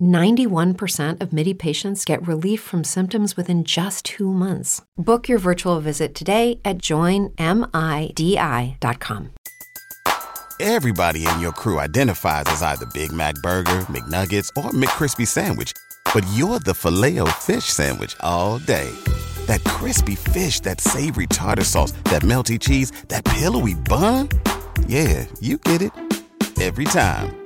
91% of MIDI patients get relief from symptoms within just two months. Book your virtual visit today at joinmidi.com. Everybody in your crew identifies as either Big Mac Burger, McNuggets, or McCrispy Sandwich. But you're the filet fish Sandwich all day. That crispy fish, that savory tartar sauce, that melty cheese, that pillowy bun. Yeah, you get it. Every time.